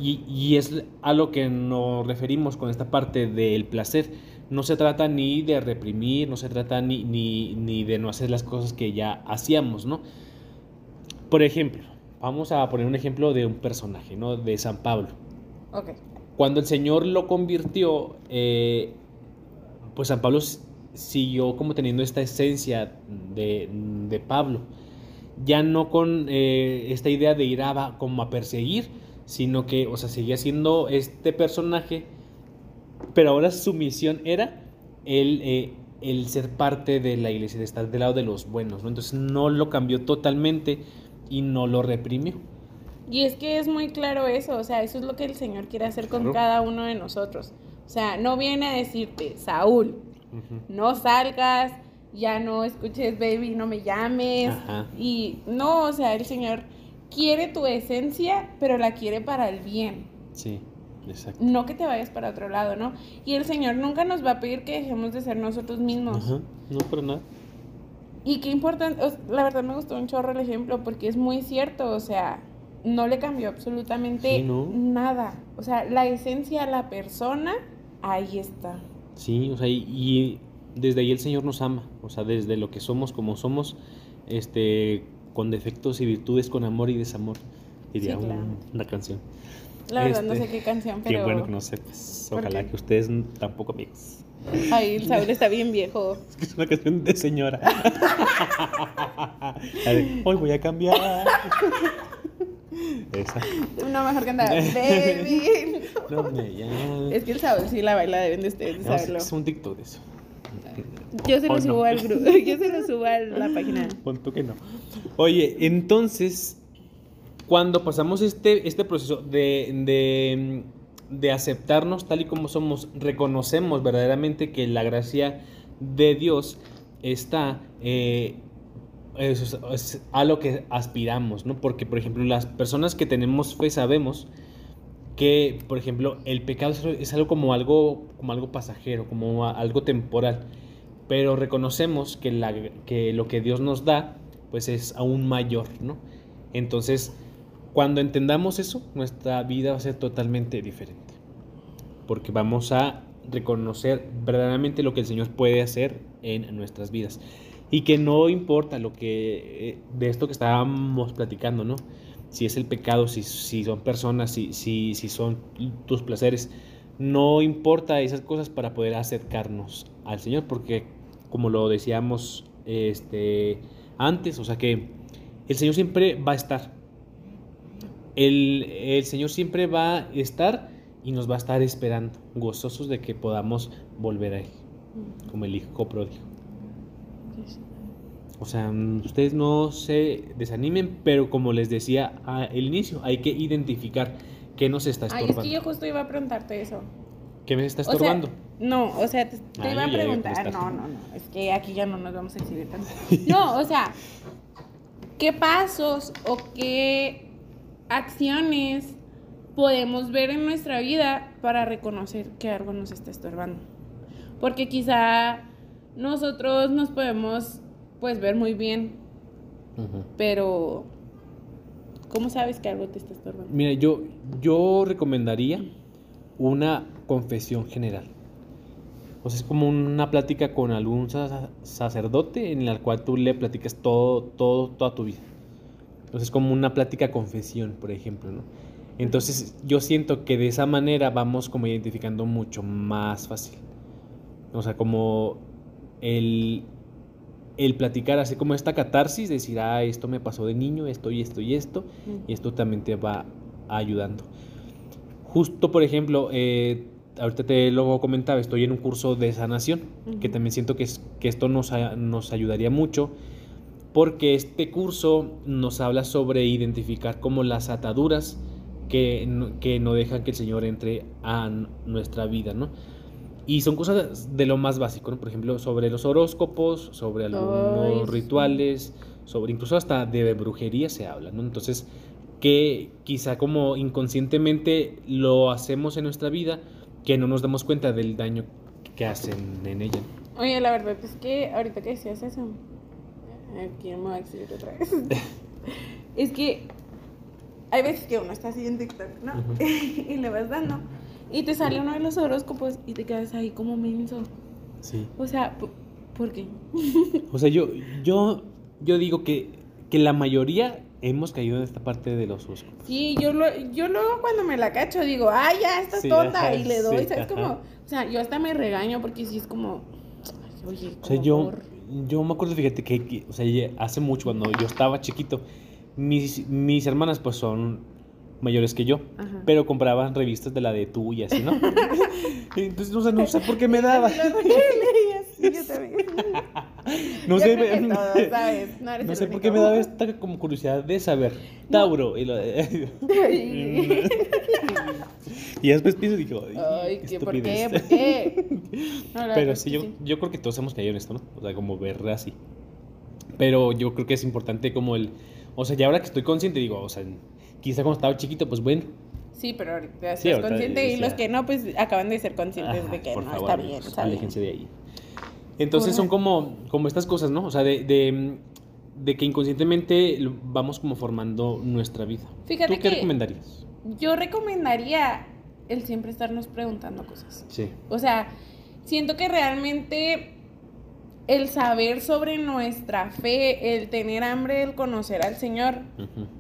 Y, y es a lo que nos referimos con esta parte del placer. No se trata ni de reprimir, no se trata ni, ni, ni de no hacer las cosas que ya hacíamos, ¿no? Por ejemplo, vamos a poner un ejemplo de un personaje, ¿no? De San Pablo. Ok. Cuando el Señor lo convirtió, eh, pues San Pablo siguió como teniendo esta esencia de, de Pablo. Ya no con eh, esta idea de ir a, como a perseguir, sino que, o sea, seguía siendo este personaje, pero ahora su misión era el, eh, el ser parte de la iglesia, de estar del lado de los buenos, ¿no? Entonces no lo cambió totalmente y no lo reprimió. Y es que es muy claro eso, o sea, eso es lo que el Señor quiere hacer con Claro. cada uno de nosotros. O sea, no viene a decirte, Saúl, no salgas, ya no escuches baby, no me llames. Ajá. Y no, o sea, el Señor quiere tu esencia, pero la quiere para el bien. Sí, exacto. No que te vayas para otro lado, ¿no? Y el Señor nunca nos va a pedir que dejemos de ser nosotros mismos. Ajá, no, para nada. Y qué importante, la verdad me gustó un chorro el ejemplo porque es muy cierto, o sea, no le cambió absolutamente Sí, ¿no? nada. O sea, la esencia, la persona, ahí está. Sí, o sea, y, y desde ahí el Señor nos ama, o sea, desde lo que somos como somos, este, con defectos y virtudes, con amor y desamor, diría Sí, claro. un- una canción. La verdad no Este, sé qué canción, pero... Qué bueno que no sepas, ¿Por ojalá que ustedes tampoco amigos. Ay, el Saúl está bien viejo. Es que es una canción de señora. De, Hoy voy a cambiar. Esa. No, mejor cantar. Baby. No, me. Es que el Saúl sí la baila, deben de ustedes No, saberlo. es un TikTok de eso. Yo se lo subo al grupo, yo se lo subo a la página. Pon tú que no. Oye, entonces, cuando pasamos este, este proceso de, de, de aceptarnos tal y como somos, reconocemos verdaderamente que la gracia de Dios está eh, es, es a lo que aspiramos, ¿no? Porque, por ejemplo, las personas que tenemos fe sabemos que, por ejemplo, el pecado es algo- como algo, como algo pasajero, como a- algo temporal, pero reconocemos que, la, que lo que Dios nos da, pues es aún mayor, ¿no? Entonces, cuando entendamos eso, nuestra vida va a ser totalmente diferente, porque vamos a reconocer verdaderamente lo que el Señor puede hacer en nuestras vidas. Y que no importa lo que eh, de esto que estábamos platicando, ¿no? Si es el pecado, si, si son personas, si, si, si son tus placeres, no importa esas cosas para poder acercarnos al Señor, porque como lo decíamos este, antes, o sea que el Señor siempre va a estar. El, el Señor siempre va a estar y nos va a estar esperando, gozosos de que podamos volver a Él, como el hijo pródigo. O sea, ustedes no se desanimen, pero como les decía al inicio, hay que identificar qué nos está Ay, es estorbando. que yo justo iba a preguntarte eso. ¿Qué me está O sea, estorbando? no, o sea, te, te Ah, iba a preguntar. No, no, no. Es que aquí ya no nos vamos a exhibir tanto. No, o sea, ¿qué pasos o qué acciones podemos ver en nuestra vida para reconocer que algo nos está estorbando? Porque quizá nosotros nos podemos pues ver muy bien, pero ¿cómo sabes que algo te está estorbando? Mira, yo, yo recomendaría una confesión general. O sea, es como una plática con algún sa- sacerdote en la cual tú le platicas todo, todo, toda tu vida. Entonces es como una plática confesión, por ejemplo, ¿no? Entonces yo siento que de esa manera vamos como identificando mucho más fácil. O sea, como el, el platicar así como esta catarsis, decir, ah, esto me pasó de niño, esto y esto y esto, y esto también te va ayudando. Justo, por ejemplo, eh, ahorita te lo comentaba, estoy en un curso de sanación, que también siento que, es- que esto nos, nos ayudaría mucho, porque este curso nos habla sobre identificar como las ataduras que no, que no dejan que el Señor entre a nuestra vida, ¿no? Y son cosas de lo más básico, ¿no? Por ejemplo, sobre los horóscopos, sobre algunos rituales, sobre incluso hasta de brujería se habla, ¿no? Entonces, que quizá como inconscientemente lo hacemos en nuestra vida, que no nos damos cuenta del daño que hacen en ella. Oye, la verdad es que ahorita que decías eso, aquí me voy a exhibir otra vez. es que hay veces que uno está así en TikTok, ¿no? Y le vas dando. Y te sale uno de los horóscopos y te quedas ahí como menso. Sí. O sea, ¿por- ¿por qué? O sea, yo, yo, yo digo que, que la mayoría hemos caído en esta parte de los horóscopos. Sí, yo, lo, yo luego cuando me la cacho digo, ay, ya, estás Sí, tonta. ajá, y le doy, sí, ¿sabes? Como, o sea, yo hasta me regaño porque sí es como, ay, oye, O sea, como yo, por- yo me acuerdo, fíjate, que, que, o sea, hace mucho, cuando yo estaba chiquito, mis, mis hermanas pues son mayores que yo, Ajá. pero compraban revistas de la de tú y así, ¿no? Entonces, o sea, no sé por qué me daba. Lo leías, sí, yo también. No sé. No, eres no el sé por qué me daba esta como curiosidad de saber. Tauro. Y, lo- y después pienso y digo, Ay, qué ¿qué, ¿por qué? Pero sí yo, yo creo que todos hemos caído en esto, ¿no? O sea, como ver así. Pero yo creo que es importante como el... O sea, ya ahora que estoy consciente, digo, o sea, quizá cuando estaba chiquito, pues bueno. Sí, pero ahorita estás Sí, ahorita consciente y los que no, pues acaban de ser conscientes ajá, de que no favor, está bien, aléjense de ahí. Entonces son como, como estas cosas, ¿no? O sea, de, de, de que inconscientemente vamos como formando nuestra vida. Fíjate ¿Tú qué que- recomendarías? Yo recomendaría el siempre estarnos preguntando cosas. Sí. O sea, siento que realmente el saber sobre nuestra fe, el tener hambre, el conocer al Señor,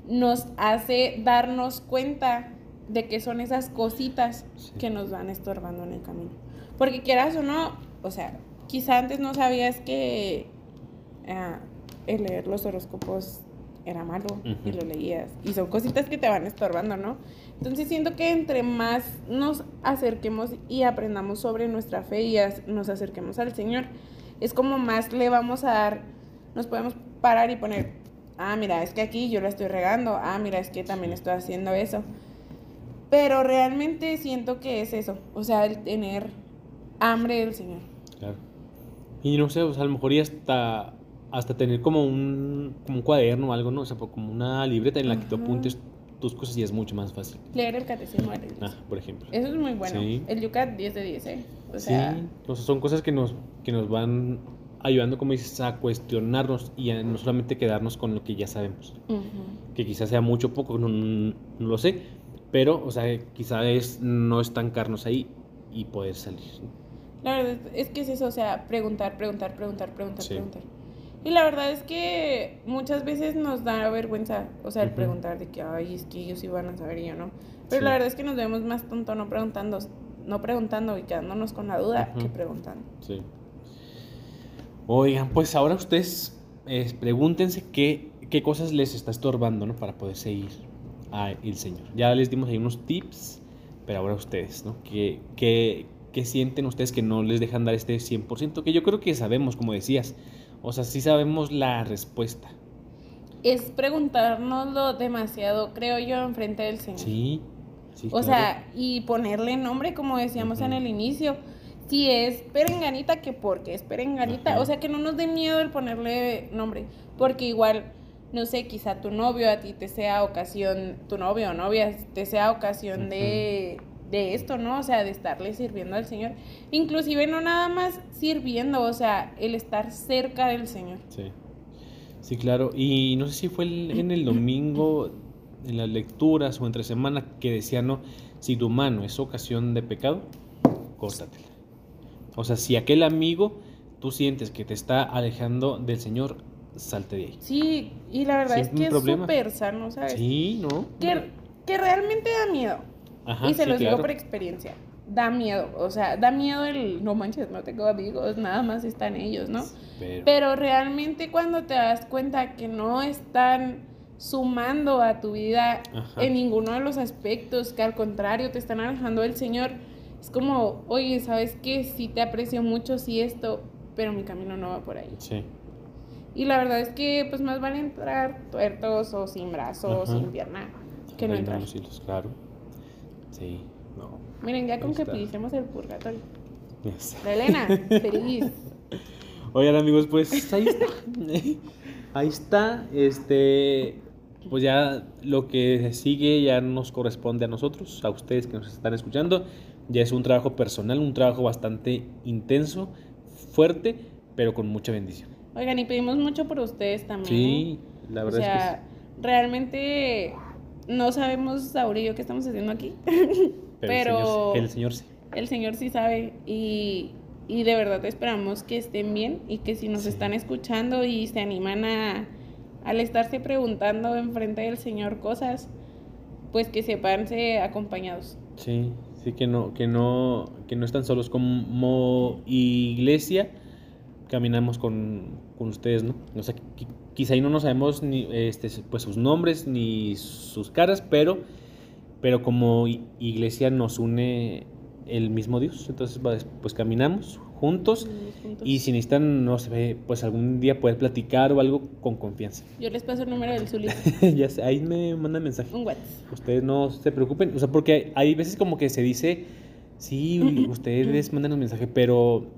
nos hace darnos cuenta de que son esas cositas Sí. que nos van estorbando en el camino. Porque quieras o no, o sea, quizá antes no sabías que ah, el leer los horóscopos era malo y lo leías. Y son cositas que te van estorbando, ¿no? Entonces siento que entre más nos acerquemos y aprendamos sobre nuestra fe y nos acerquemos al Señor, es como más le vamos a dar, nos podemos parar y poner, ah, mira, es que aquí yo la estoy regando, ah, mira, es que también estoy haciendo eso. Pero realmente siento que es eso, o sea, el tener hambre del Señor. Y no sé, o sea, a lo mejor y hasta, hasta tener como un, como un cuaderno o algo, ¿no? O sea, como una libreta en la que tú apuntes tus cosas y es mucho más fácil. Leer el catecismo de. Ah, por ejemplo. Eso es muy bueno. Sí. El Yucat 10 de 10, ¿eh? O sea, sí, o sea, son cosas que nos, que nos van ayudando, como dices, a cuestionarnos y a no solamente quedarnos con lo que ya sabemos. Que quizás sea mucho o poco, no, no- no lo sé, pero, o sea, quizás es no estancarnos ahí y poder salir. La verdad es que es eso, o sea, preguntar, preguntar, preguntar, preguntar, Sí. preguntar. Y la verdad es que muchas veces nos da vergüenza, o sea, el preguntar de que, ay, es que ellos iban a saber y yo no. Pero Sí. la verdad es que nos vemos más tonto no preguntando, no preguntando y quedándonos con la duda que preguntando. Sí. Oigan, pues ahora ustedes eh, pregúntense qué, qué cosas les está estorbando, ¿no? Para poder seguir al Señor. Ya les dimos ahí unos tips, pero ahora ustedes, ¿no? ¿Qué, qué, qué sienten ustedes que no les dejan dar este 100%? Que yo creo que sabemos, como decías. O sea, sí sabemos la respuesta. Es preguntárnoslo demasiado, creo yo, enfrente del Señor. Sí. sí O claro. sea, y ponerle nombre, como decíamos en el inicio. Si es perenganita, que porque es perenganita. O sea, que no nos dé miedo el ponerle nombre. Porque igual, no sé, quizá tu novio a ti te sea ocasión, tu novio o novia te sea ocasión de, de esto, ¿no? O sea, de estarle sirviendo al Señor. Inclusive no nada más sirviendo, o sea, el estar cerca del Señor. Sí. Sí, claro. Y no sé si fue el- en el domingo, en las lecturas o entre semana, que decía, ¿no? Si tu mano es ocasión de pecado, córtatela. O sea, si aquel amigo tú sientes que te está alejando del Señor, salte de ahí. Sí, y la verdad es que es súper sano, ¿sabes? Sí, ¿no? Que, que realmente da miedo. Ajá, y se sí, los claro. digo por experiencia. Da miedo, o sea, da miedo el no manches, no tengo amigos, nada más están ellos, ¿no? Pero, Pero realmente cuando te das cuenta que no están sumando a tu vida Ajá. en ninguno de los aspectos, que al contrario te están alejando del Señor, es como, oye, ¿sabes qué? Sí te aprecio mucho, sí esto, pero mi camino no va por ahí. sí. Y la verdad es que pues más vale entrar tuertos o sin brazos, sin pierna, que no entrar. los hilos, claro. Sí, no. Miren, ya con Ahí que está. el purgatorio. ya sé. La Elena, feliz. Oigan amigos, pues ahí está. ahí está. Este, pues ya lo que sigue ya nos corresponde a nosotros, a ustedes que nos están escuchando. Ya es un trabajo personal, un trabajo bastante intenso, fuerte, pero con mucha bendición. Oigan, y pedimos mucho por ustedes también. Sí, la O verdad sea, realmente no sabemos, Saúl y yo, qué estamos haciendo aquí. que pero- el Señor, sí- el Señor sí. El Señor sí sabe y, y de verdad esperamos que estén bien y que si nos Sí. están escuchando y se animan a, al estarse preguntando enfrente del Señor cosas, pues que sepanse acompañados. Sí, sí que no, que no, que no están solos como iglesia. Caminamos con, con ustedes, ¿no? O sea, qui- quizá ahí no nos sabemos ni este, pues sus nombres ni sus caras, pero, pero como iglesia nos une el mismo Dios. Entonces, pues, pues caminamos juntos Juntos. y si necesitan, no sé, pues algún día poder platicar o algo con confianza. Yo les paso el número del Zuli, ya sé, ahí me mandan mensaje. un WhatsApp. Ustedes no se preocupen, o sea, porque hay, hay veces como que se dice, sí, ustedes mandan un mensaje, pero,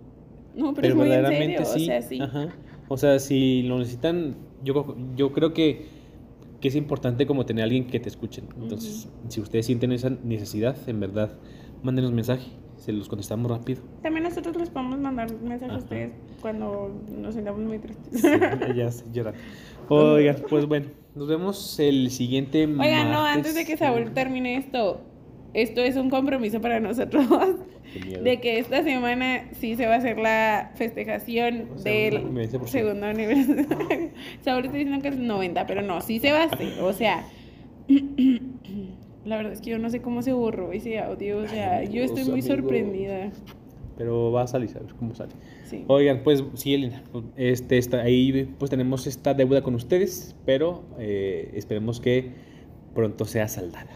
No, pero, pero es muy en verdaderamente serio, sí. o sea, sí. Ajá. O sea, si lo necesitan, yo, yo creo que, que es importante como tener a alguien que te escuche. Entonces, si ustedes sienten esa necesidad, en verdad, mándenos mensaje, se los contestamos rápido. También nosotros les podemos mandar mensajes a ustedes cuando nos sintamos muy tristes. ya sé. Oigan, pues bueno, nos vemos el siguiente Oigan, no, antes de que Saúl termine esto, esto es un compromiso para nosotros. De que esta semana sí se va a hacer la festejación O sea, del un 90%. segundo aniversario. Saúl está diciendo que es 90, pero no, sí se va a hacer. O sea, la verdad es que yo no sé cómo se borró ese audio. O sea, Ay, yo estoy muy sorprendida. Pero va a salir, a ver cómo sale. Sí. Oigan, pues sí, Elena, este, está, ahí pues tenemos esta deuda con ustedes, pero eh, esperemos que pronto sea saldada.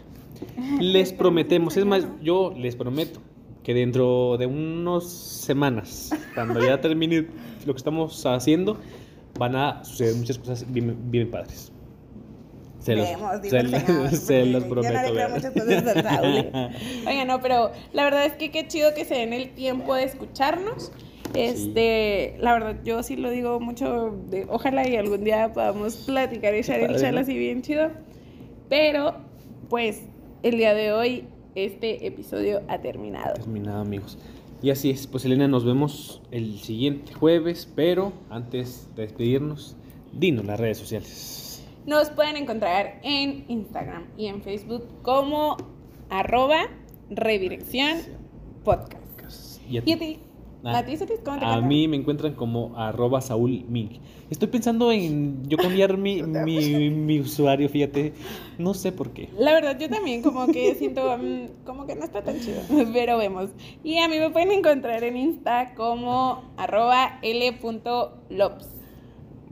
Les prometemos, es más, yo les prometo que dentro de unas semanas, cuando ya termine lo que estamos haciendo, van a suceder muchas cosas bien, bien padres. Se los, dijo se los- se los porque yo no prometo. le creo vean. muchas cosas a Saúl. Oigan, no, pero la verdad es que qué chido que se den el tiempo de escucharnos. Este, la verdad, yo sí lo digo mucho, de, ojalá y algún día podamos platicar y echar el chal así bien chido. Pero, pues, el día de hoy, este episodio ha terminado. Terminado, amigos. Y así es, pues Elena, nos vemos el siguiente jueves, pero antes de despedirnos, dinos las redes sociales. Nos pueden encontrar en Instagram y en Facebook como arroba redirección podcast. Y a ¿Y ti. a ti? Ah, ¿A ti, Sotis, cómo te A encuentran? mí me encuentran como arroba Saúl Mink. Estoy pensando en yo cambiar mi, mi, mi usuario, fíjate. No sé por qué. La verdad, yo también como que siento mm, como que no está tan chido, pero vemos. Y a mí me pueden encontrar en Insta como arroba l.lops.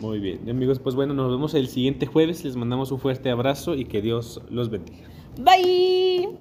Muy bien, amigos, pues bueno, nos vemos el siguiente jueves. Les mandamos un fuerte abrazo y que Dios los bendiga. Bye.